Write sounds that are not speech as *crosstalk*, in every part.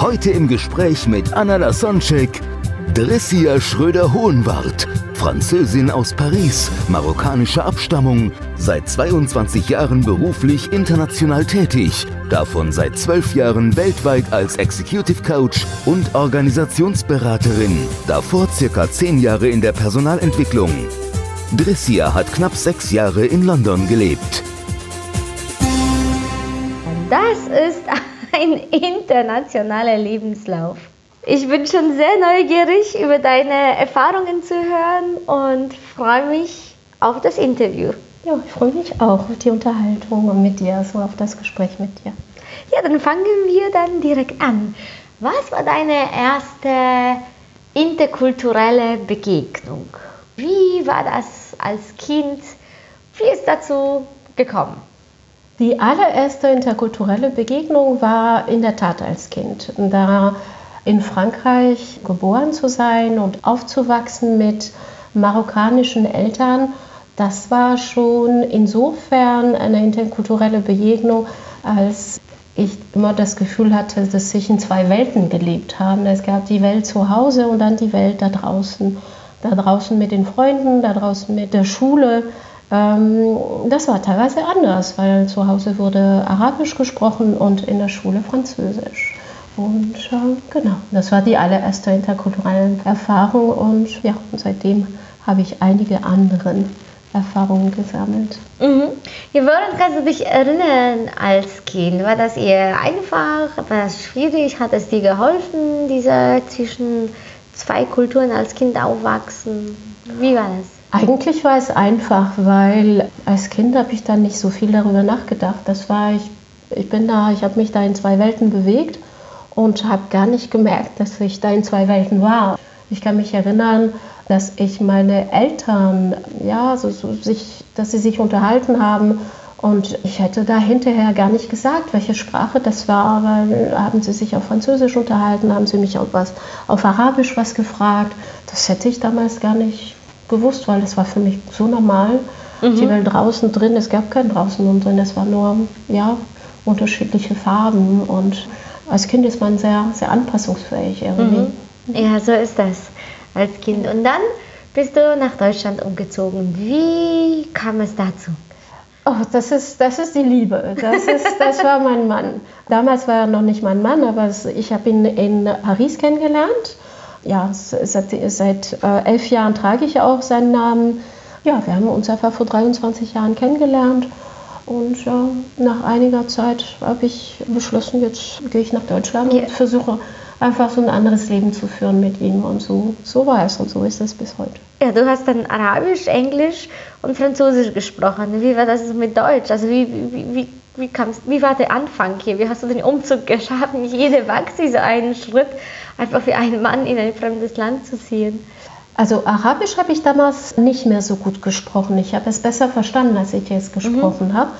Heute im Gespräch mit Anna Lasonczek, Drissia Schröder-Hohenwart, Französin aus Paris, marokkanischer Abstammung, seit 22 Jahren beruflich international tätig, davon seit 12 Jahren weltweit als Executive Coach und Organisationsberaterin, davor circa 10 Jahre in der Personalentwicklung. Drissia hat knapp 6 Jahre in London gelebt. Das ist ein internationaler Lebenslauf. Ich bin schon sehr neugierig, über deine Erfahrungen zu hören und freue mich auf das Interview. Ja, ich freue mich auch auf die Unterhaltung und mit dir, so auf das Gespräch mit dir. Ja, dann fangen wir dann direkt an. Was war deine erste interkulturelle Begegnung? Wie war das als Kind? Wie ist dazu gekommen? Die allererste interkulturelle Begegnung war in der Tat als Kind. Da in Frankreich geboren zu sein und aufzuwachsen mit marokkanischen Eltern, das war schon insofern eine interkulturelle Begegnung, als ich immer das Gefühl hatte, dass ich in zwei Welten gelebt habe. Es gab die Welt zu Hause und dann die Welt da draußen. Da draußen mit den Freunden, da draußen mit der Schule. Ähm, das war teilweise anders, weil zu Hause wurde Arabisch gesprochen und in der Schule Französisch. Und äh, genau, das war die allererste interkulturelle Erfahrung und ja, und seitdem habe ich einige andere Erfahrungen gesammelt. Mhm. Ja, woran kannst du dich erinnern als Kind? War das eher einfach? War das schwierig? Hat es dir geholfen, dieser zwischen zwei Kulturen als Kind aufwachsen? Wie war das? Eigentlich war es einfach, weil als Kind habe ich dann nicht so viel darüber nachgedacht. Das war ich, ich bin da, ich habe mich da in zwei Welten bewegt und habe gar nicht gemerkt, dass ich da in zwei Welten war. Ich kann mich erinnern, dass ich meine Eltern, ja, so, so sich, dass sie sich unterhalten haben und ich hätte da hinterher gar nicht gesagt, welche Sprache das war, weil haben sie sich auf Französisch unterhalten, haben sie mich auf, was, auf Arabisch was gefragt. Das hätte ich damals gar nicht gewusst, weil das war für mich so normal. Mhm. Die Welt draußen drin, es gab kein draußen und drin, es war nur ja, unterschiedliche Farben und als Kind ist man sehr, sehr anpassungsfähig irgendwie. Mhm. Ja, so ist das als Kind. Und dann bist du nach Deutschland umgezogen. Wie kam es dazu? Oh, das ist, das ist die Liebe. Das, ist, das war mein Mann. Damals war er noch nicht mein Mann, aber ich habe ihn in Paris kennengelernt. Ja, seit, seit äh, elf Jahren trage ich auch seinen Namen. Ja, wir haben uns einfach vor 23 Jahren kennengelernt. Und ja, nach einiger Zeit habe ich beschlossen, jetzt gehe ich nach Deutschland ja. und versuche einfach so ein anderes Leben zu führen mit ihm. Und so, so war es und so ist es bis heute. Ja, du hast dann Arabisch, Englisch und Französisch gesprochen. Wie war das mit Deutsch? Also wie, wie, wie, wie, kamst, wie war der Anfang hier? Wie hast du den Umzug geschafft? Nicht jede wagt so einen Schritt, einfach für einen Mann in ein fremdes Land zu ziehen. Also Arabisch habe ich damals nicht mehr so gut gesprochen. Ich habe es besser verstanden, als ich jetzt gesprochen mhm. habe.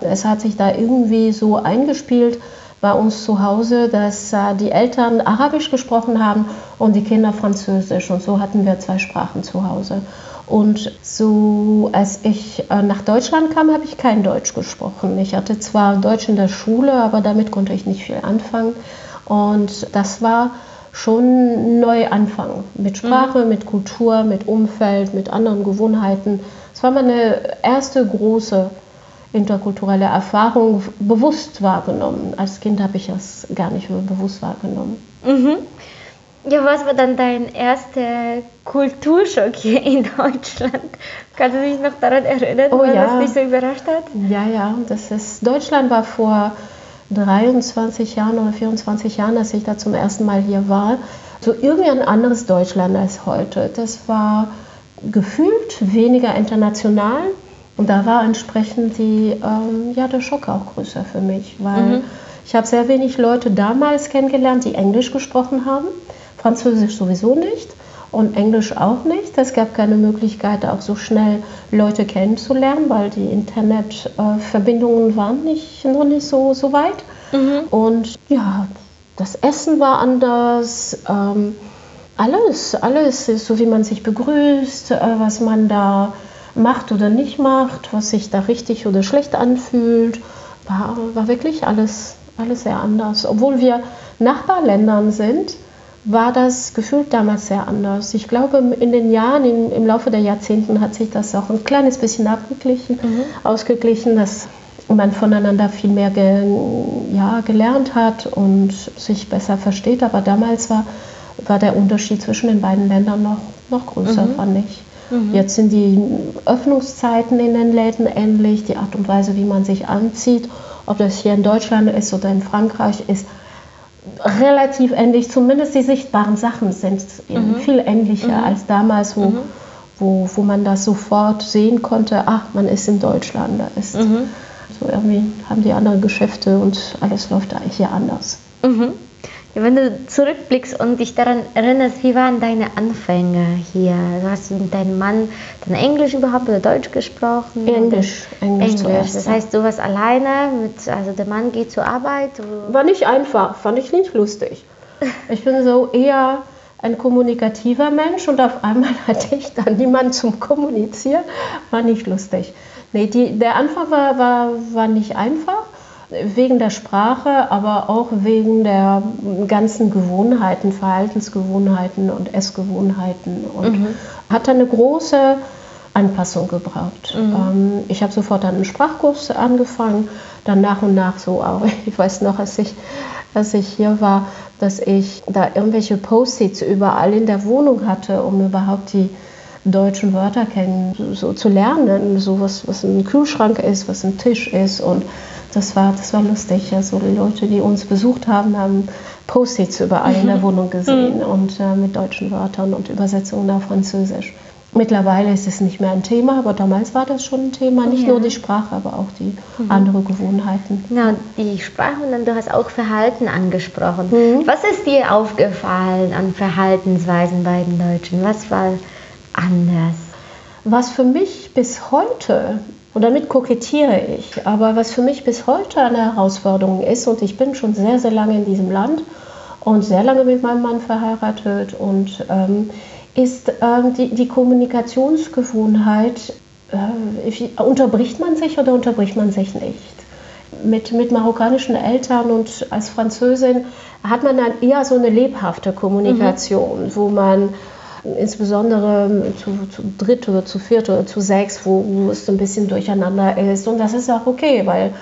Es hat sich da irgendwie so eingespielt bei uns zu Hause, dass äh, die Eltern Arabisch gesprochen haben und die Kinder Französisch. Und so hatten wir zwei Sprachen zu Hause. Und so, als ich äh, nach Deutschland kam, habe ich kein Deutsch gesprochen. Ich hatte zwar Deutsch in der Schule, aber damit konnte ich nicht viel anfangen. Und das war schon neu anfangen. Mit Sprache, mhm. mit Kultur, mit Umfeld, mit anderen Gewohnheiten. Es war meine erste große interkulturelle Erfahrung bewusst wahrgenommen. Als Kind habe ich das gar nicht bewusst wahrgenommen. Mhm. Ja, was war dann dein erster Kulturschock hier *laughs* in Deutschland? Kannst du dich noch daran erinnern, oh, ja. was dich so überrascht hat? Ja, ja, das ist, Deutschland war vor 23 Jahren oder 24 Jahren, als ich da zum ersten Mal hier war, so irgendwie ein anderes Deutschland als heute. Das war gefühlt weniger international und da war entsprechend die, ähm, ja, der Schock auch größer für mich, weil mhm. Ich habe sehr wenig Leute damals kennengelernt, die Englisch gesprochen haben. Französisch sowieso nicht und Englisch auch nicht. Es gab keine Möglichkeit, auch so schnell Leute kennenzulernen, weil die Internetverbindungen waren nicht, noch nicht so, so weit. Mhm. Und ja, das Essen war anders. Ähm, alles, alles, so wie man sich begrüßt, äh, was man da macht oder nicht macht, was sich da richtig oder schlecht anfühlt, war, war wirklich alles, alles sehr anders. Obwohl wir Nachbarländern sind, war das gefühlt damals sehr anders. Ich glaube, in den Jahren, in, im Laufe der Jahrzehnten hat sich das auch ein kleines bisschen abgeglichen, mhm. ausgeglichen, dass man voneinander viel mehr ge, ja, gelernt hat und sich besser versteht. Aber damals war, war der Unterschied zwischen den beiden Ländern noch, noch größer, mhm. fand ich. Mhm. Jetzt sind die Öffnungszeiten in den Läden ähnlich, die Art und Weise, wie man sich anzieht, ob das hier in Deutschland ist oder in Frankreich ist, relativ ähnlich, zumindest die sichtbaren Sachen sind mhm. viel ähnlicher mhm. als damals, wo, mhm. wo, wo man das sofort sehen konnte, ach, man ist in Deutschland, da ist mhm. so irgendwie haben die andere Geschäfte und alles läuft eigentlich hier anders. Wenn du zurückblickst und dich daran erinnerst, wie waren deine Anfänge hier? Du hast mit deinem Mann dann Englisch überhaupt oder Deutsch gesprochen? Englisch. Englisch, Englisch. Zuerst, das heißt, du warst alleine, mit, also der Mann geht zur Arbeit? War nicht einfach, fand ich nicht lustig. *laughs* Ich bin so eher ein kommunikativer Mensch und auf einmal *laughs* hatte ich dann niemanden zum Kommunizieren. War nicht lustig. Nee, die, der Anfang war, war, war nicht einfach wegen der Sprache, aber auch wegen der ganzen Gewohnheiten, Verhaltensgewohnheiten und Essgewohnheiten und mhm. hat eine große Anpassung gebraucht. Mhm. Ähm, ich habe sofort einen Sprachkurs angefangen, dann nach und nach so auch. *laughs* Ich weiß noch, als ich, als ich hier war, dass ich da irgendwelche Post-its überall in der Wohnung hatte, um überhaupt die deutschen Wörter kennen, so zu lernen, so was, was ein Kühlschrank ist, was ein Tisch ist und das war, das war lustig. Also die Leute, die uns besucht haben, haben Post-its überall in der mhm. Wohnung gesehen mhm. und äh, mit deutschen Wörtern und Übersetzungen auf Französisch. Mittlerweile ist es nicht mehr ein Thema, aber damals war das schon ein Thema. Nicht ja. nur die Sprache, aber auch die mhm. anderen Gewohnheiten. Ja, die Sprache und dann du hast auch Verhalten angesprochen. Mhm. Was ist dir aufgefallen an Verhaltensweisen bei den Deutschen? Was war anders? Was für mich bis heute und damit kokettiere ich. Aber was für mich bis heute eine Herausforderung ist, und ich bin schon sehr, sehr lange in diesem Land und sehr lange mit meinem Mann verheiratet, und ähm, ist ähm, die, die Kommunikationsgewohnheit, äh, unterbricht man sich oder unterbricht man sich nicht? Mit, mit marokkanischen Eltern und als Französin hat man dann eher so eine lebhafte Kommunikation, mhm. wo man insbesondere zu, zu dritt oder zu viert oder zu sechs, wo, wo es so ein bisschen durcheinander ist. Und das ist auch okay, weil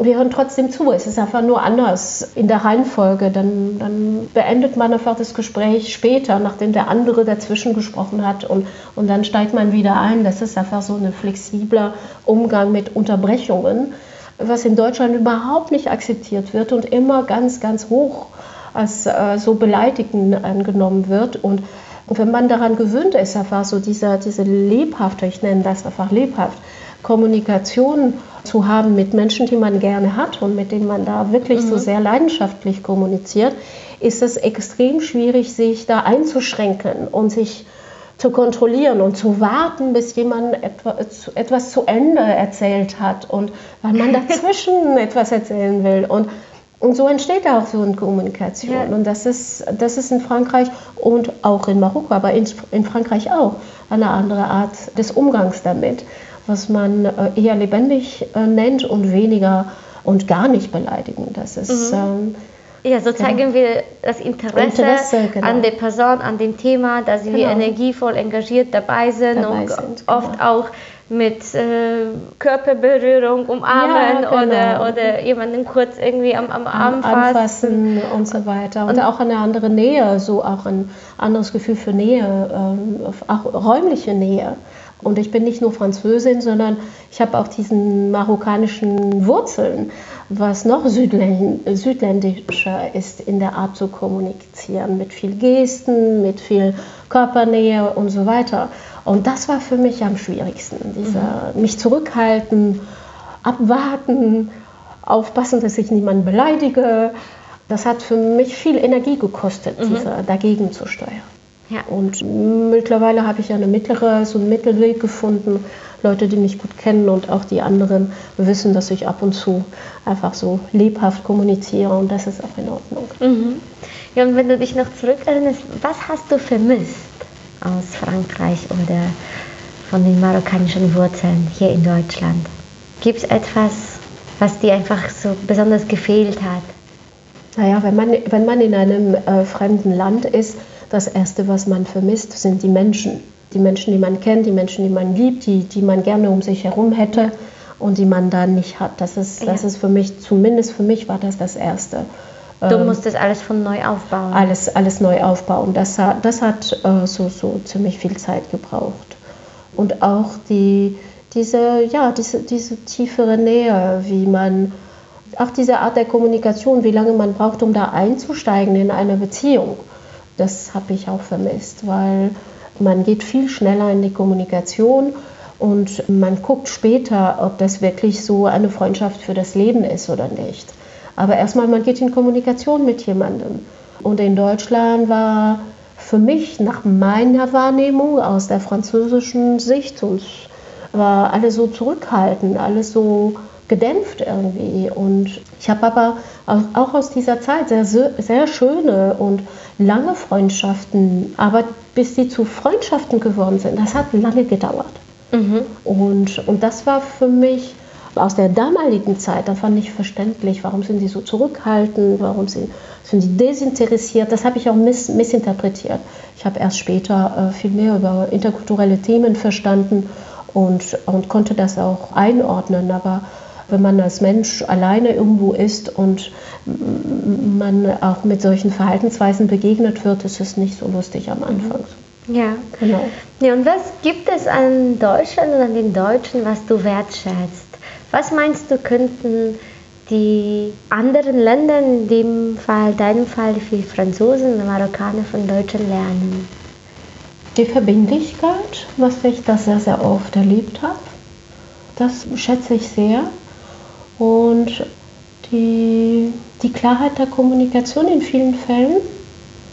wir hören trotzdem zu. Es ist einfach nur anders in der Reihenfolge. Dann, dann beendet man einfach das Gespräch später, nachdem der andere dazwischen gesprochen hat. Und, und dann steigt man wieder ein. Das ist einfach so ein flexibler Umgang mit Unterbrechungen, was in Deutschland überhaupt nicht akzeptiert wird und immer ganz, ganz hoch als äh, so beleidigend angenommen wird. Und und wenn man daran gewöhnt ist, einfach so dieser, diese lebhafte, ich nenne das einfach lebhaft, Kommunikation zu haben mit Menschen, die man gerne hat und mit denen man da wirklich mhm. so sehr leidenschaftlich kommuniziert, ist es extrem schwierig, sich da einzuschränken und sich zu kontrollieren und zu warten, bis jemand etwas zu Ende erzählt hat und weil man *laughs* dazwischen etwas erzählen will. Und und so entsteht auch so eine Kommunikation. Ja. Und das ist, das ist in Frankreich und auch in Marokko, aber in, in Frankreich auch eine andere Art des Umgangs damit, was man äh, eher lebendig äh, nennt und weniger und gar nicht beleidigen. Das ist. Mhm. Ähm, ja, so zeigen genau. wir das Interesse, Interesse genau. an der Person, an dem Thema, dass sie genau. energievoll engagiert dabei sind dabei und sind, oft genau. auch mit äh, Körperberührung umarmen ja, genau. oder, oder jemanden kurz irgendwie am, am Arm fassen. anfassen und so weiter. Und, und, auch eine andere Nähe, so auch ein anderes Gefühl für Nähe, ähm, auch räumliche Nähe. Und ich bin nicht nur Französin, sondern ich habe auch diesen marokkanischen Wurzeln, was noch südländischer ist in der Art zu kommunizieren, mit viel Gesten, mit viel Körpernähe und so weiter. Und das war für mich am schwierigsten, dieser, mhm. mich zurückhalten, abwarten, aufpassen, dass ich niemanden beleidige. Das hat für mich viel Energie gekostet, mhm. diese, dagegen zu steuern. Ja. Und mittlerweile habe ich eine mittlere, so einen Mittelweg gefunden. Leute, die mich gut kennen und auch die anderen wissen, dass ich ab und zu einfach so lebhaft kommuniziere und das ist auch in Ordnung. Mhm. Ja, und wenn du dich noch zurückerinnerst, was hast du vermisst aus Frankreich oder von den marokkanischen Wurzeln hier in Deutschland? Gibt es etwas, was dir einfach so besonders gefehlt hat? Naja, wenn man, wenn man in einem äh, fremden Land ist, das Erste, was man vermisst, sind die Menschen. Die Menschen, die man kennt, die Menschen, die man liebt, die, die man gerne um sich herum hätte und die man da nicht hat. Das ist, ja. das ist für mich, zumindest für mich war das das Erste. Du ähm, musstest alles von neu aufbauen. Alles, alles neu aufbauen. Das hat, das hat äh, so, so ziemlich viel Zeit gebraucht. Und auch die, diese, ja, diese, diese tiefere Nähe, wie man, auch diese Art der Kommunikation, wie lange man braucht, um da einzusteigen in eine Beziehung das habe ich auch vermisst, weil man geht viel schneller in die Kommunikation und man guckt später, ob das wirklich so eine Freundschaft für das Leben ist oder nicht. Aber erstmal, man geht in Kommunikation mit jemandem. Und in Deutschland war für mich nach meiner Wahrnehmung aus der französischen Sicht und war alles so zurückhaltend, alles so gedämpft irgendwie. Und ich habe aber auch aus dieser Zeit sehr, sehr schöne und lange Freundschaften, aber bis sie zu Freundschaften geworden sind, das hat lange gedauert. Mhm. Und, und das war für mich aus der damaligen Zeit, da fand ich verständlich, warum sind die so zurückhaltend, warum sind, sind die desinteressiert. Das habe ich auch miss, missinterpretiert. Ich habe erst später äh, viel mehr über interkulturelle Themen verstanden und, und konnte das auch einordnen. Aber wenn man als Mensch alleine irgendwo ist und man auch mit solchen Verhaltensweisen begegnet wird, ist es nicht so lustig am Anfang. Ja, genau. Ja, und was gibt es an Deutschland und an den Deutschen, was du wertschätzt? Was meinst du, könnten die anderen Länder, in dem Fall, deinem Fall, die Franzosen und Marokkaner von Deutschen lernen? Die Verbindlichkeit, was ich da sehr, sehr oft erlebt habe, das schätze ich sehr und die, die Klarheit der Kommunikation in vielen Fällen.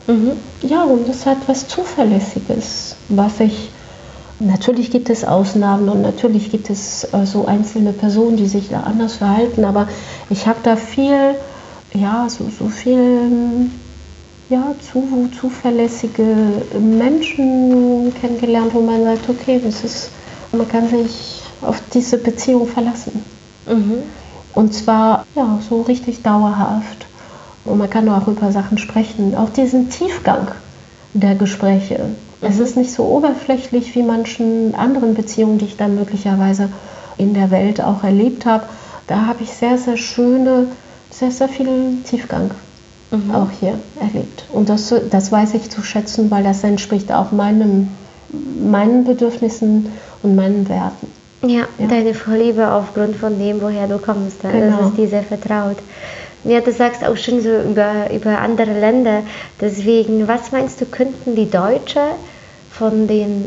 Mhm. Ja, und das hat was Zuverlässiges, was ich. Natürlich gibt es Ausnahmen und natürlich gibt es äh, so einzelne Personen, die sich da anders verhalten, aber ich habe da viel, ja, so, so viel ja, zu, zuverlässige Menschen kennengelernt, wo man sagt, okay, das ist, man kann sich auf diese Beziehung verlassen. Mhm. Und zwar ja, so richtig dauerhaft. Und man kann auch über Sachen sprechen. Auch diesen Tiefgang der Gespräche. Es ist nicht so oberflächlich wie manchen anderen Beziehungen, die ich dann möglicherweise in der Welt auch erlebt habe. Da habe ich sehr, sehr schöne, sehr, sehr viel Tiefgang mhm. auch hier erlebt. Und das, das weiß ich zu schätzen, weil das entspricht auch meinem, meinen Bedürfnissen und meinen Werten. Ja, ja, deine Vorliebe aufgrund von dem, woher du kommst. Genau. Das ist dir sehr vertraut. Ja, du sagst auch schon so über, über andere Länder. Deswegen, was meinst du, könnten die Deutschen von den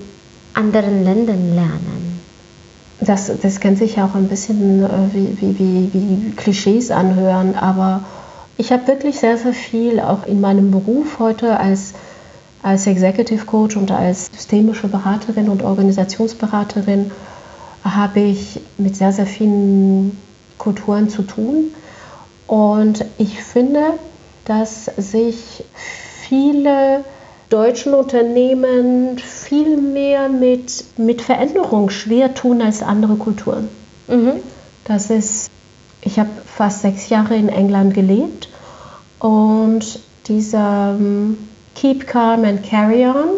anderen Ländern lernen? Das, das kann sich auch ein bisschen äh, wie, wie, wie, wie Klischees anhören, aber ich habe wirklich sehr, sehr viel auch in meinem Beruf heute als, als Executive Coach und als systemische Beraterin und Organisationsberaterin habe ich mit sehr, sehr vielen Kulturen zu tun. Und ich finde, dass sich viele deutschen Unternehmen viel mehr mit, mit Veränderung schwer tun als andere Kulturen. Mhm. Das ist, ich habe fast sechs Jahre in England gelebt und dieser um, Keep Calm and Carry On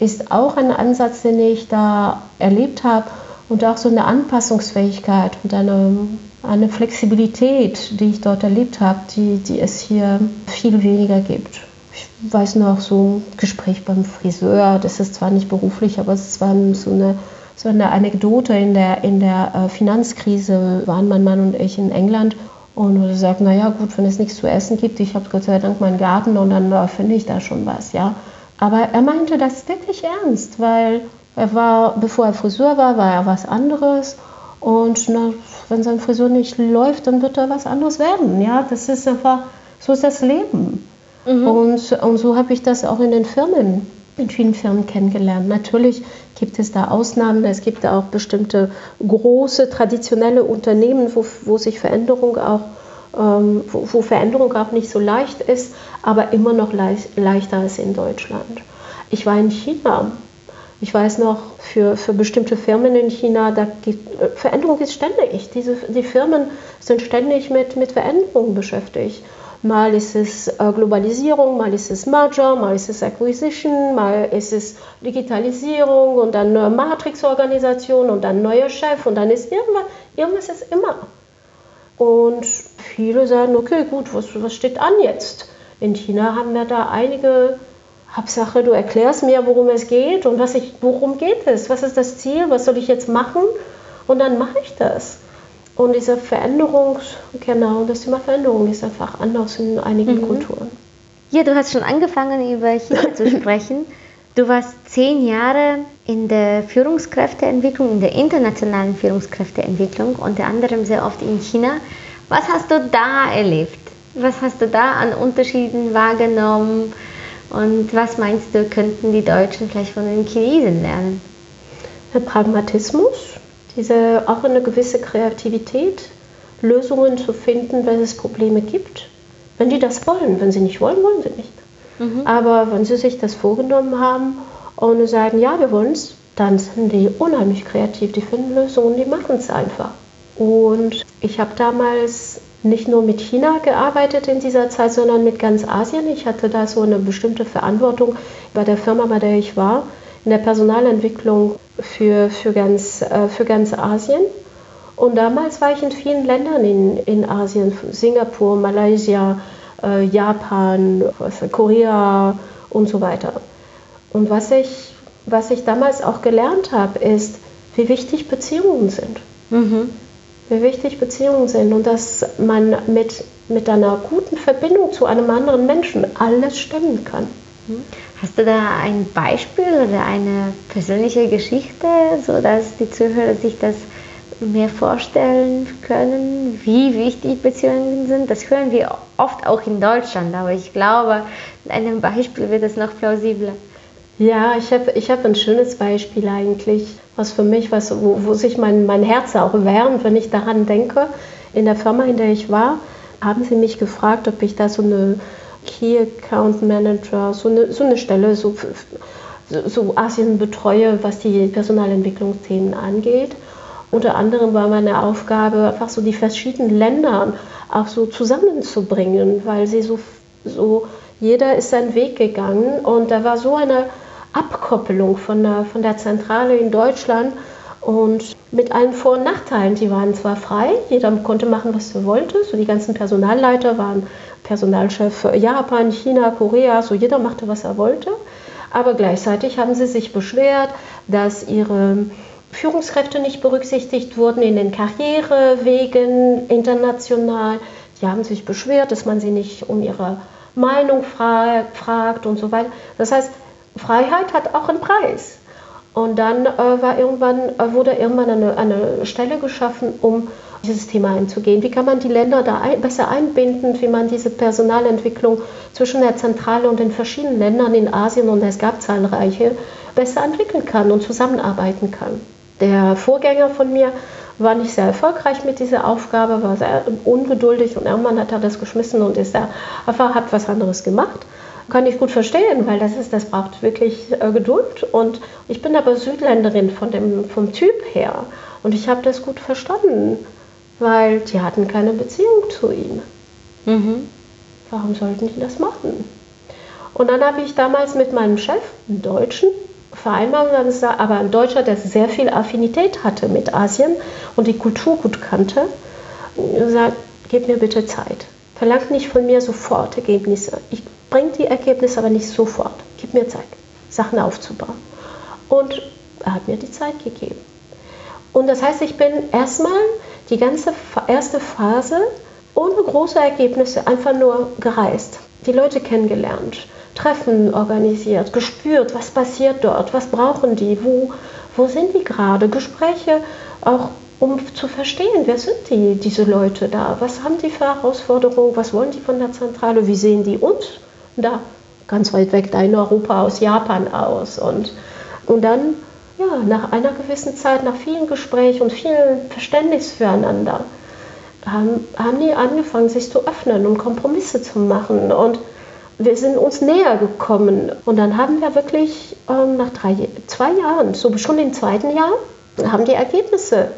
ist auch ein Ansatz, den ich da erlebt habe und auch so eine Anpassungsfähigkeit und eine, eine Flexibilität, die ich dort erlebt habe, die, die es hier viel weniger gibt. Weiß noch so ein Gespräch beim Friseur, das ist zwar nicht beruflich, aber es war so eine, so eine Anekdote in der, in der äh, Finanzkrise, waren mein Mann und ich in England und er sagt, naja gut, wenn es nichts zu essen gibt, ich habe Gott sei Dank meinen Garten und dann äh, finde ich da schon was, ja. Aber er meinte das wirklich ernst, weil er war, bevor er Friseur war, war er was anderes. Und na, wenn sein Frisur nicht läuft, dann wird er was anderes werden. Ja, das ist einfach, so ist das Leben. Mhm. Und, und so habe ich das auch in den Firmen, in vielen Firmen kennengelernt. Natürlich gibt es da Ausnahmen, es gibt auch bestimmte große traditionelle Unternehmen, wo, wo sich Veränderung auch ähm, wo, wo, Veränderung auch nicht so leicht ist, aber immer noch leicht, leichter als in Deutschland. Ich war in China. Ich weiß noch, für, für bestimmte Firmen in China, da gibt, äh, Veränderung ist ständig. Diese, die Firmen sind ständig mit, mit Veränderungen beschäftigt. Mal ist es äh, Globalisierung, mal ist es Merger, mal ist es Acquisition, mal ist es Digitalisierung und dann neue Matrixorganisation und dann neuer Chef und dann ist irgendwas, irgendwas ist immer. Und viele sagen, okay, gut, was, was steht an jetzt? In China haben wir da einige, Hauptsache, du erklärst mir, worum es geht und was ich, worum geht es, was ist das Ziel, was soll ich jetzt machen und dann mache ich das. Und diese Veränderung, genau, das Thema Veränderung ist einfach anders in einigen mhm. Kulturen. Ja, du hast schon angefangen, über China zu *laughs* sprechen. Du warst zehn Jahre in der Führungskräfteentwicklung, in der internationalen Führungskräfteentwicklung, unter anderem sehr oft in China. Was hast du da erlebt? Was hast du da an Unterschieden wahrgenommen? Und was meinst du, könnten die Deutschen vielleicht von den Chinesen lernen? Der Pragmatismus, diese auch eine gewisse Kreativität, Lösungen zu finden, wenn es Probleme gibt. Wenn die das wollen, wenn sie nicht wollen, wollen sie nicht. Mhm. Aber wenn sie sich das vorgenommen haben und sagen, ja, wir wollen es, dann sind die unheimlich kreativ, die finden Lösungen, die machen es einfach. Und ich habe damals nicht nur mit China gearbeitet in dieser Zeit, sondern mit ganz Asien. Ich hatte da so eine bestimmte Verantwortung bei der Firma, bei der ich war, in der Personalentwicklung für, für, ganz, äh, für ganz Asien. Und damals war ich in vielen Ländern in, in Asien, Singapur, Malaysia, äh, Japan, Korea und so weiter. Und was ich, was ich damals auch gelernt habe, ist, wie wichtig Beziehungen sind. Mhm. Wie wichtig Beziehungen sind und dass man mit, mit einer guten Verbindung zu einem anderen Menschen alles stemmen kann. Mhm. Hast du da ein Beispiel oder eine persönliche Geschichte, sodass die Zuhörer sich das mehr vorstellen können, wie wichtig Beziehungen sind. Das hören wir oft auch in Deutschland, aber ich glaube, in einem Beispiel wird es noch plausibler. Ja, ich habe ich hab ein schönes Beispiel eigentlich, was für mich, was, wo, wo sich mein, mein Herz auch wärmt, wenn ich daran denke. In der Firma, in der ich war, haben sie mich gefragt, ob ich da so eine Key Account Manager, so eine, so eine Stelle, so, so Asien betreue, was die Personalentwicklungsthemen angeht. Unter anderem war meine Aufgabe, einfach so die verschiedenen Länder auch so zusammenzubringen, weil sie so, so jeder ist seinen Weg gegangen und da war so eine Abkoppelung von der, von der Zentrale in Deutschland und mit allen Vor- und Nachteilen. Die waren zwar frei, jeder konnte machen, was er wollte, so die ganzen Personalleiter waren Personalchef Japan, China, Korea, so jeder machte, was er wollte, aber gleichzeitig haben sie sich beschwert, dass ihre Führungskräfte nicht berücksichtigt wurden in den Karrierewegen international. Die haben sich beschwert, dass man sie nicht um ihre Meinung fra fragt und so weiter. Das heißt, Freiheit hat auch einen Preis. Und dann äh, war irgendwann, äh, wurde irgendwann eine, eine Stelle geschaffen, um dieses Thema einzugehen. Wie kann man die Länder da ein, besser einbinden, wie man diese Personalentwicklung zwischen der Zentrale und den verschiedenen Ländern in Asien, und es gab zahlreiche, besser entwickeln kann und zusammenarbeiten kann. Der Vorgänger von mir war nicht sehr erfolgreich mit dieser Aufgabe, war sehr ungeduldig und irgendwann hat er das geschmissen und ist da einfach hat was anderes gemacht. Kann ich gut verstehen, weil das ist, das braucht wirklich äh, Geduld. Und ich bin aber Südländerin von dem, vom Typ her. Und ich habe das gut verstanden, weil die hatten keine Beziehung zu ihm. Mhm. Warum sollten die das machen? Und dann habe ich damals mit meinem Chef, einem Deutschen, vereinbaren, aber ein Deutscher, der sehr viel Affinität hatte mit Asien und die Kultur gut kannte, sagt, gib mir bitte Zeit. Verlangt nicht von mir sofort Ergebnisse. Ich bringe die Ergebnisse aber nicht sofort. Gib mir Zeit, Sachen aufzubauen. Und er hat mir die Zeit gegeben. Und das heißt, ich bin erstmal die ganze erste Phase ohne große Ergebnisse einfach nur gereist, die Leute kennengelernt, Treffen organisiert, gespürt, was passiert dort, was brauchen die, wo, wo sind die gerade, Gespräche auch um zu verstehen, wer sind die, diese Leute da, was haben die für Herausforderungen, was wollen die von der Zentrale, wie sehen die uns da ganz weit weg da in Europa aus Japan aus und, und dann ja, nach einer gewissen Zeit, nach vielen Gesprächen und viel Verständnis füreinander, haben, haben die angefangen, sich zu öffnen und Kompromisse zu machen. Und wir sind uns näher gekommen. Und dann haben wir wirklich ähm, nach drei, zwei Jahren, so schon im zweiten Jahr, haben die Ergebnisse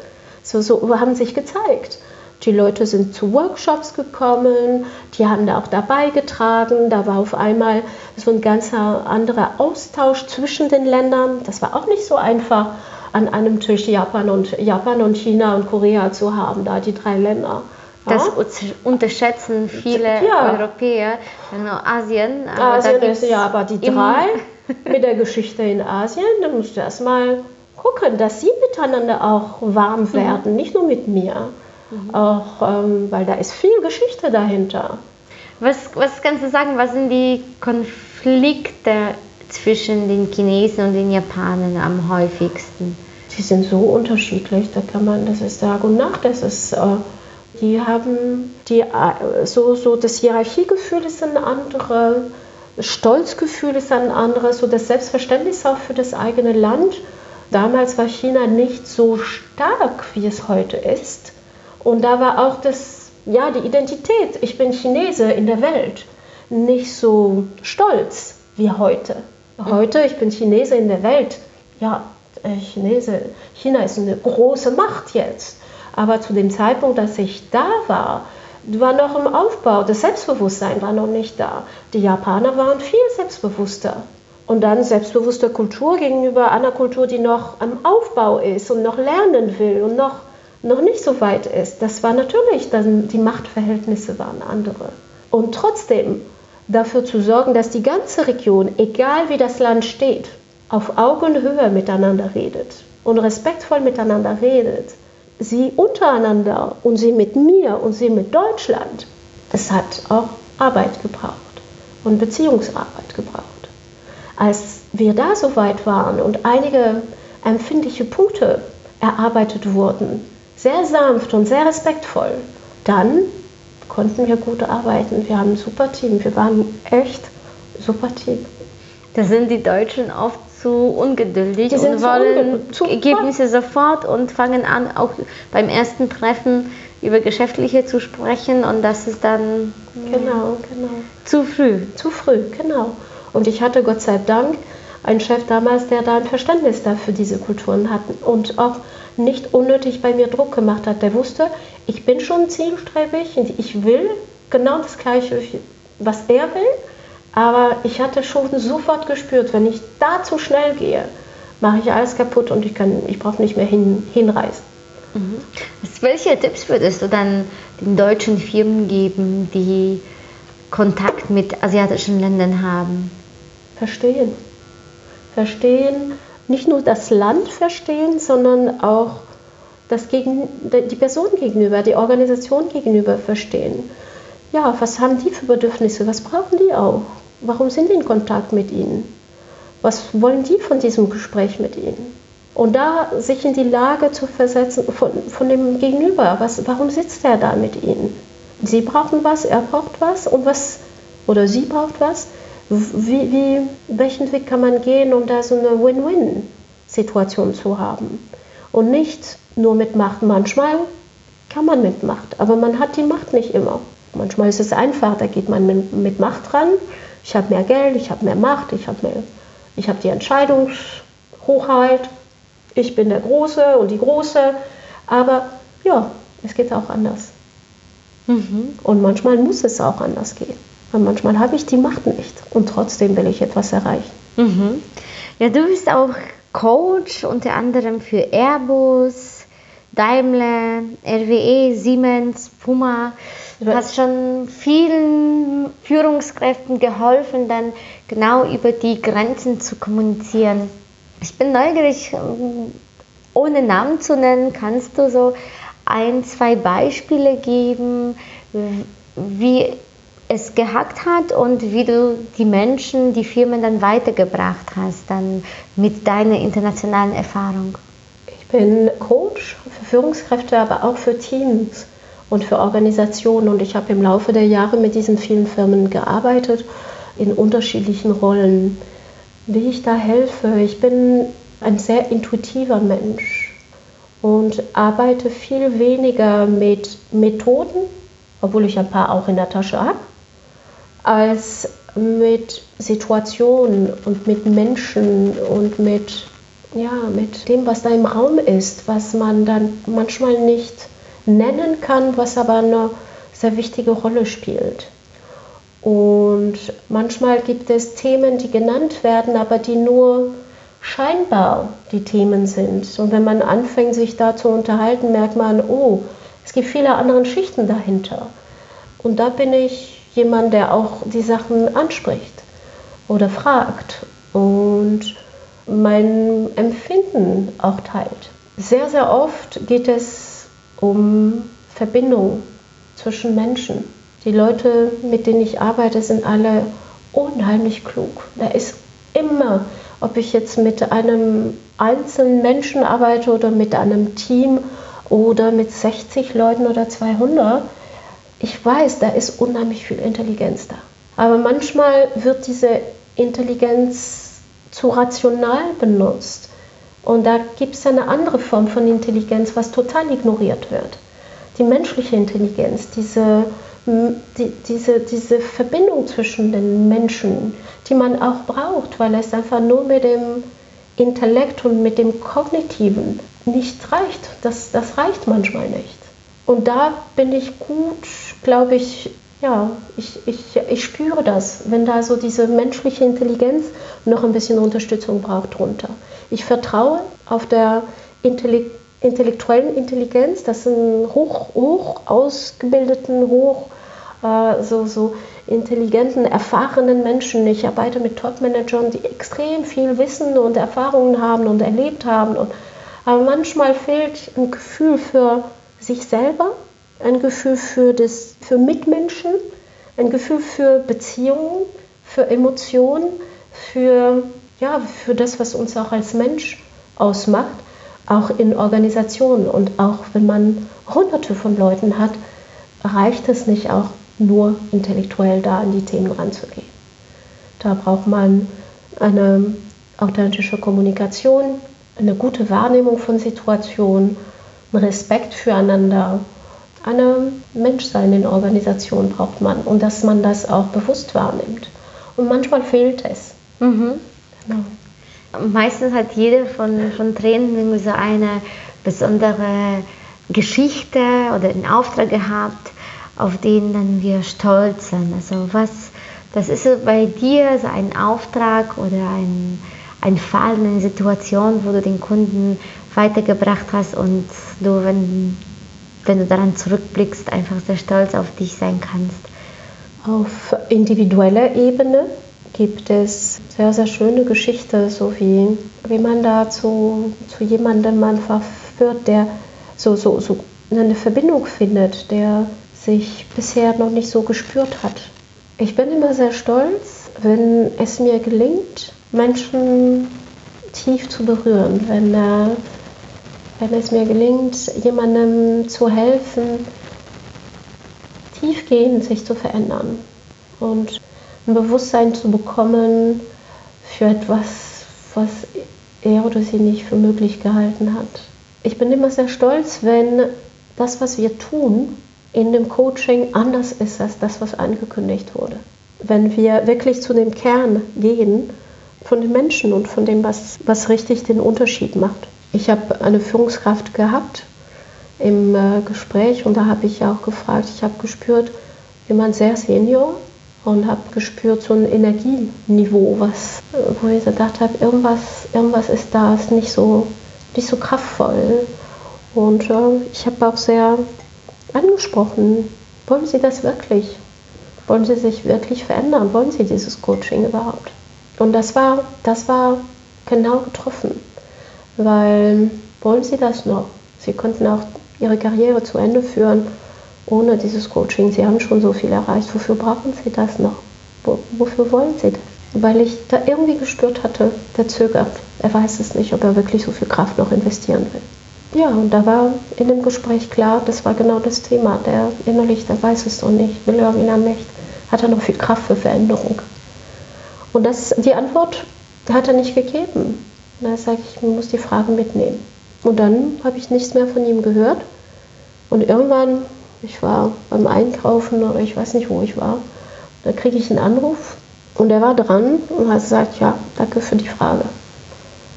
so, so haben sich gezeigt. Die Leute sind zu Workshops gekommen, die haben da auch dabei getragen. Da war auf einmal so ein ganz anderer Austausch zwischen den Ländern. Das war auch nicht so einfach, an einem Tisch Japan und, Japan und China und Korea zu haben, da die drei Länder. Das unterschätzen viele ja. Europäer, genau Asien. Asien ist ja aber die drei *laughs* mit der Geschichte in Asien. Da musst du erstmal gucken, dass sie miteinander auch warm mhm. werden, mhm. nicht nur mit mir. Mhm. Auch, ähm, weil da ist viel Geschichte dahinter. Was, was kannst du sagen, was sind die Konflikte zwischen den Chinesen und den Japanern am häufigsten? Die sind so unterschiedlich, da kann man, das ist Tag und Nacht, das ist, äh, die haben, die, äh, so, so das Hierarchiegefühl ist ein anderes, Stolzgefühl ist ein anderes, so das Selbstverständnis auch für das eigene Land. Damals war China nicht so stark, wie es heute ist. Und da war auch das, ja, die Identität, ich bin Chinese in der Welt, nicht so stolz wie heute. Heute, ich bin Chinese in der Welt. Ja, äh, Chinese, China ist eine große Macht jetzt. Aber zu dem Zeitpunkt, dass ich da war, war noch im Aufbau. Das Selbstbewusstsein war noch nicht da. Die Japaner waren viel selbstbewusster. Und dann selbstbewusste Kultur gegenüber einer Kultur, die noch am Aufbau ist und noch lernen will und noch noch nicht so weit ist, das war natürlich, dann die Machtverhältnisse waren andere. Und trotzdem dafür zu sorgen, dass die ganze Region, egal wie das Land steht, auf Augenhöhe miteinander redet und respektvoll miteinander redet, sie untereinander und sie mit mir und sie mit Deutschland, es hat auch Arbeit gebraucht und Beziehungsarbeit gebraucht. Als wir da so weit waren und einige empfindliche Punkte erarbeitet wurden, sehr sanft und sehr respektvoll, dann konnten wir gut arbeiten. Wir haben ein super Team. Wir waren echt super Team. Da sind die Deutschen oft zu ungeduldig die und wollen zu Ergebnisse sofort und fangen an, auch beim ersten Treffen über Geschäftliche zu sprechen und das ist dann genau, genau. zu früh. Zu früh, genau. Und ich hatte Gott sei Dank einen Chef damals, der da ein Verständnis dafür diese Kulturen hat und auch nicht unnötig bei mir Druck gemacht hat. Der wusste, ich bin schon zielstrebig und ich will genau das Gleiche, was er will. Aber ich hatte schon sofort gespürt, wenn ich da zu schnell gehe, mache ich alles kaputt und ich, ich brauche nicht mehr hin, hinreisen. Mhm. Welche Tipps würdest du dann den deutschen Firmen geben, die Kontakt mit asiatischen Ländern haben? Verstehen. Verstehen, nicht nur das Land verstehen, sondern auch das gegen, die Person gegenüber, die Organisation gegenüber verstehen. Ja, was haben die für Bedürfnisse? Was brauchen die auch? Warum sind die in Kontakt mit ihnen? Was wollen die von diesem Gespräch mit ihnen? Und da sich in die Lage zu versetzen von, von dem Gegenüber. Was, warum sitzt er da mit ihnen? Sie brauchen was, er braucht was und was, oder sie braucht was wie, wie, welchen Weg kann man gehen, um da so eine Win-Win-Situation zu haben? Und nicht nur mit Macht. Manchmal kann man mit Macht, aber man hat die Macht nicht immer. Manchmal ist es einfach, da geht man mit, mit Macht ran. Ich habe mehr Geld, ich habe mehr Macht, ich habe hab die Entscheidungshochheit, ich bin der Große und die Große. Aber ja, es geht auch anders. Mhm. Und manchmal muss es auch anders gehen. Weil manchmal habe ich die Macht nicht und trotzdem will ich etwas erreichen. Mhm. Ja, du bist auch Coach unter anderem für Airbus, Daimler, RWE, Siemens, Puma. Du hast schon vielen Führungskräften geholfen, dann genau über die Grenzen zu kommunizieren. Ich bin neugierig, ohne Namen zu nennen, kannst du so ein, zwei Beispiele geben, wie es gehackt hat und wie du die Menschen, die Firmen dann weitergebracht hast, dann mit deiner internationalen Erfahrung? Ich bin Coach für Führungskräfte, aber auch für Teams und für Organisationen. Und ich habe im Laufe der Jahre mit diesen vielen Firmen gearbeitet in unterschiedlichen Rollen. Wie ich da helfe, ich bin ein sehr intuitiver Mensch und arbeite viel weniger mit Methoden, obwohl ich ein paar auch in der Tasche habe, als mit Situationen und mit Menschen und mit, ja, mit dem, was da im Raum ist, was man dann manchmal nicht nennen kann, was aber eine sehr wichtige Rolle spielt. Und manchmal gibt es Themen, die genannt werden, aber die nur scheinbar die Themen sind. Und wenn man anfängt, sich da zu unterhalten, merkt man, oh, es gibt viele andere Schichten dahinter. Und da bin ich jemand, der auch die Sachen anspricht oder fragt und mein Empfinden auch teilt. Sehr, sehr oft geht es um Verbindung zwischen Menschen. Die Leute, mit denen ich arbeite, sind alle unheimlich klug. Da ist immer, ob ich jetzt mit einem einzelnen Menschen arbeite oder mit einem Team oder mit 60 Leuten oder 200, ich weiß, da ist unheimlich viel Intelligenz da. Aber manchmal wird diese Intelligenz zu rational benutzt. Und da gibt es eine andere Form von Intelligenz, was total ignoriert wird. Die menschliche Intelligenz, diese, die, diese, diese Verbindung zwischen den Menschen, die man auch braucht, weil es einfach nur mit dem Intellekt und mit dem Kognitiven nicht reicht. Das, das reicht manchmal nicht. Und da bin ich gut, glaube ich, ja, ich, ich, ich spüre das, wenn da so diese menschliche Intelligenz noch ein bisschen Unterstützung braucht drunter. Ich vertraue auf der Intellekt intellektuellen Intelligenz, das sind hoch, hoch ausgebildeten, hoch äh, so, so intelligenten, erfahrenen Menschen. Ich arbeite mit Top-Managern, die extrem viel Wissen und Erfahrungen haben und erlebt haben. Und, aber manchmal fehlt ein Gefühl für sich selber, ein Gefühl für, das, für Mitmenschen, ein Gefühl für Beziehungen, für Emotionen, für, ja, für das, was uns auch als Mensch ausmacht, auch in Organisationen. Und auch wenn man hunderte von Leuten hat, reicht es nicht auch nur intellektuell da an die Themen ranzugehen. Da braucht man eine authentische Kommunikation, eine gute Wahrnehmung von Situationen, Respekt füreinander. Eine Menschsein in Organisation braucht man und dass man das auch bewusst wahrnimmt. Und manchmal fehlt es. Mhm. Genau. Meistens hat jeder von, von Tränen irgendwie so eine besondere Geschichte oder einen Auftrag gehabt, auf den dann wir stolz sind. Also was, das ist bei dir so ein Auftrag oder ein, ein Fall, eine Situation, wo du den Kunden weitergebracht hast und du, wenn, wenn du daran zurückblickst, einfach sehr stolz auf dich sein kannst. Auf individueller Ebene gibt es sehr, sehr schöne Geschichten, so wie, wie man da zu, zu jemandem einfach wird, der so, so, so eine Verbindung findet, der sich bisher noch nicht so gespürt hat. Ich bin immer sehr stolz, wenn es mir gelingt, Menschen tief zu berühren, wenn, äh, wenn es mir gelingt, jemandem zu helfen, tiefgehend sich zu verändern und ein Bewusstsein zu bekommen für etwas, was er oder sie nicht für möglich gehalten hat. Ich bin immer sehr stolz, wenn das, was wir tun, in dem Coaching anders ist als das, was angekündigt wurde. Wenn wir wirklich zu dem Kern gehen von den Menschen und von dem, was, was richtig den Unterschied macht. Ich habe eine Führungskraft gehabt im äh, Gespräch und da habe ich auch gefragt, ich habe gespürt, jemand sehr senior und habe gespürt so ein Energieniveau, was, wo ich gedacht habe, irgendwas, irgendwas ist da, ist nicht so, nicht so kraftvoll. Und äh, ich habe auch sehr angesprochen, wollen Sie das wirklich? Wollen Sie sich wirklich verändern? Wollen Sie dieses Coaching überhaupt? Und das war, das war genau getroffen, weil wollen Sie das noch? Sie könnten auch Ihre Karriere zu Ende führen ohne dieses Coaching. Sie haben schon so viel erreicht. Wofür brauchen Sie das noch? wofür wollen Sie das? weil ich da irgendwie gespürt hatte, der zögert. Er weiß es nicht, ob er wirklich so viel Kraft noch investieren will. Ja, und da war in dem Gespräch klar, das war genau das Thema. Der innerlich, der weiß es doch nicht, will er ihn nicht, hat er noch viel Kraft für Veränderung. Und das, die Antwort hat er nicht gegeben. Da sage ich, ich muss die Fragen mitnehmen. Und dann habe ich nichts mehr von ihm gehört. Und irgendwann, ich war beim Einkaufen oder ich weiß nicht, wo ich war, da kriege ich einen Anruf und er war dran und hat gesagt, ja, danke für die Frage.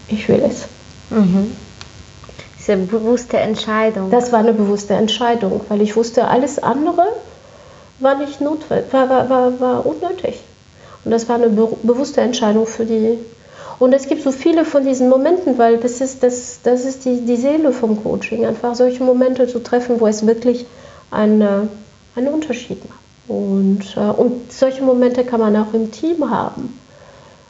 Ich will es. Mhm. Das ist eine bewusste Entscheidung. Das war eine bewusste Entscheidung, weil ich wusste, alles andere war nicht notwendig, war, war, war, war unnötig. Und das war eine be bewusste Entscheidung für die. Und es gibt so viele von diesen Momenten, weil das ist, das, das ist die, die Seele vom Coaching, einfach solche Momente zu treffen, wo es wirklich eine, einen Unterschied macht. Und, äh, und solche Momente kann man auch im Team haben.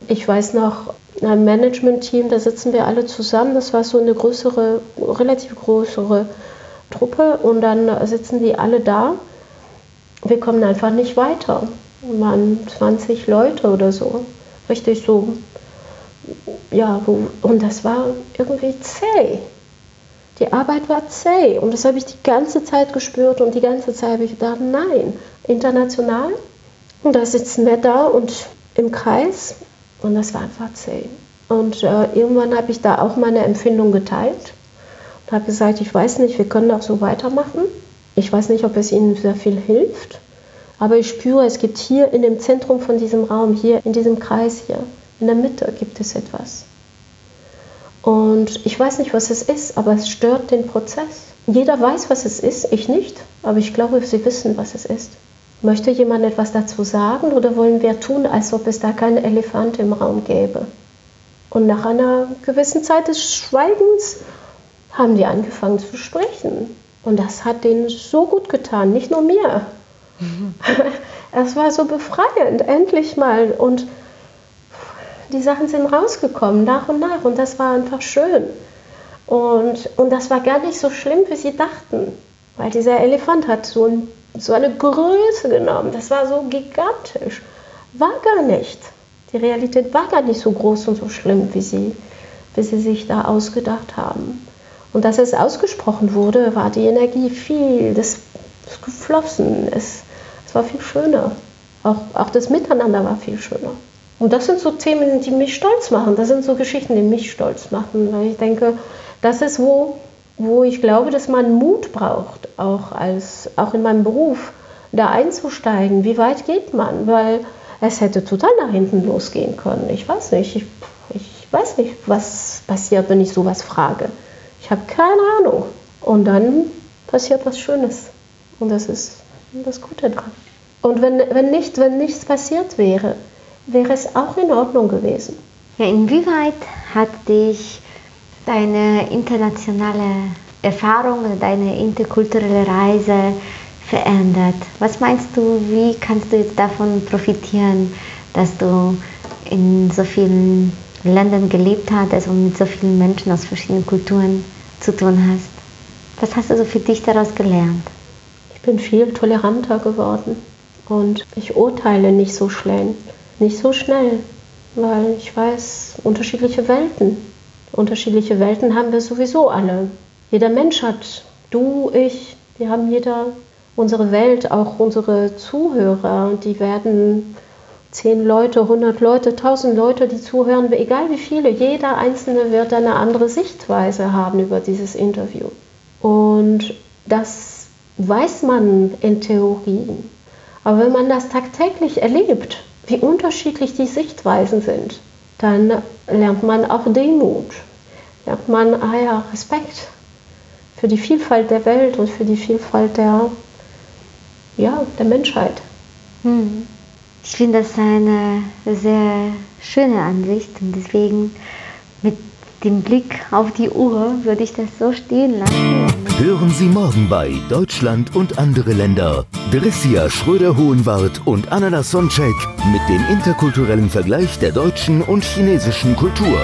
Ich weiß noch, ein Management-Team, da sitzen wir alle zusammen. Das war so eine größere, relativ größere Truppe. Und dann sitzen die alle da. Wir kommen einfach nicht weiter. Wir waren 20 Leute oder so. Richtig so. Ja, und das war irgendwie zäh. Die Arbeit war zäh und das habe ich die ganze Zeit gespürt und die ganze Zeit habe ich gedacht, nein, international. Und da sitzen wir da und im Kreis und das war einfach zäh. Und äh, irgendwann habe ich da auch meine Empfindung geteilt und habe gesagt, ich weiß nicht, wir können auch so weitermachen. Ich weiß nicht, ob es Ihnen sehr viel hilft, aber ich spüre, es gibt hier in dem Zentrum von diesem Raum, hier in diesem Kreis hier, in der Mitte gibt es etwas. Und ich weiß nicht, was es ist, aber es stört den Prozess. Jeder weiß, was es ist, ich nicht, aber ich glaube, sie wissen, was es ist. Möchte jemand etwas dazu sagen oder wollen wir tun, als ob es da keinen Elefant im Raum gäbe? Und nach einer gewissen Zeit des Schweigens haben die angefangen zu sprechen. Und das hat denen so gut getan, nicht nur mir. Mhm. *laughs* Es war so befreiend, endlich mal. Und die Sachen sind rausgekommen, nach und nach. Und das war einfach schön. Und, und das war gar nicht so schlimm, wie sie dachten. Weil dieser Elefant hat so, ein, so eine Größe genommen. Das war so gigantisch. War gar nicht. Die Realität war gar nicht so groß und so schlimm, wie sie, wie sie sich da ausgedacht haben. Und dass es ausgesprochen wurde, war die Energie viel, das ist geflossen. Es, es war viel schöner. Auch, auch das Miteinander war viel schöner. Und das sind so Themen, die mich stolz machen. Das sind so Geschichten, die mich stolz machen. Weil ich denke, das ist, wo, wo ich glaube, dass man Mut braucht, auch, als, auch in meinem Beruf, da einzusteigen. Wie weit geht man? Weil es hätte total nach hinten losgehen können. Ich weiß nicht. Ich, ich weiß nicht, was passiert, wenn ich sowas frage. Ich habe keine Ahnung. Und dann passiert was Schönes. Und das ist das Gute dran. Und wenn, wenn, nicht, wenn nichts passiert wäre, wäre es auch in Ordnung gewesen. Ja, inwieweit hat dich deine internationale Erfahrung oder deine interkulturelle Reise verändert? Was meinst du, wie kannst du jetzt davon profitieren, dass du in so vielen Ländern gelebt hast und mit so vielen Menschen aus verschiedenen Kulturen zu tun hast? Was hast du so für dich daraus gelernt? Ich bin viel toleranter geworden und ich urteile nicht so schnell nicht so schnell, weil ich weiß, unterschiedliche Welten. Unterschiedliche Welten haben wir sowieso alle. Jeder Mensch hat, du, ich, wir haben jeder unsere Welt, auch unsere Zuhörer, die werden zehn Leute, hundert Leute, tausend Leute, die zuhören, egal wie viele, jeder Einzelne wird eine andere Sichtweise haben über dieses Interview. Und das weiß man in Theorie. Aber wenn man das tagtäglich erlebt, wie unterschiedlich die Sichtweisen sind, dann lernt man auch Demut, lernt man ah ja, Respekt für die Vielfalt der Welt und für die Vielfalt der, ja, der Menschheit. Hm. Ich finde das eine sehr schöne Ansicht und deswegen mit dem Blick auf die Uhr würde ich das so stehen lassen. Hören Sie morgen bei Deutschland und andere Länder. Drissia Schröder-Hohenwart und Anna Sonczek mit dem interkulturellen Vergleich der deutschen und chinesischen Kultur.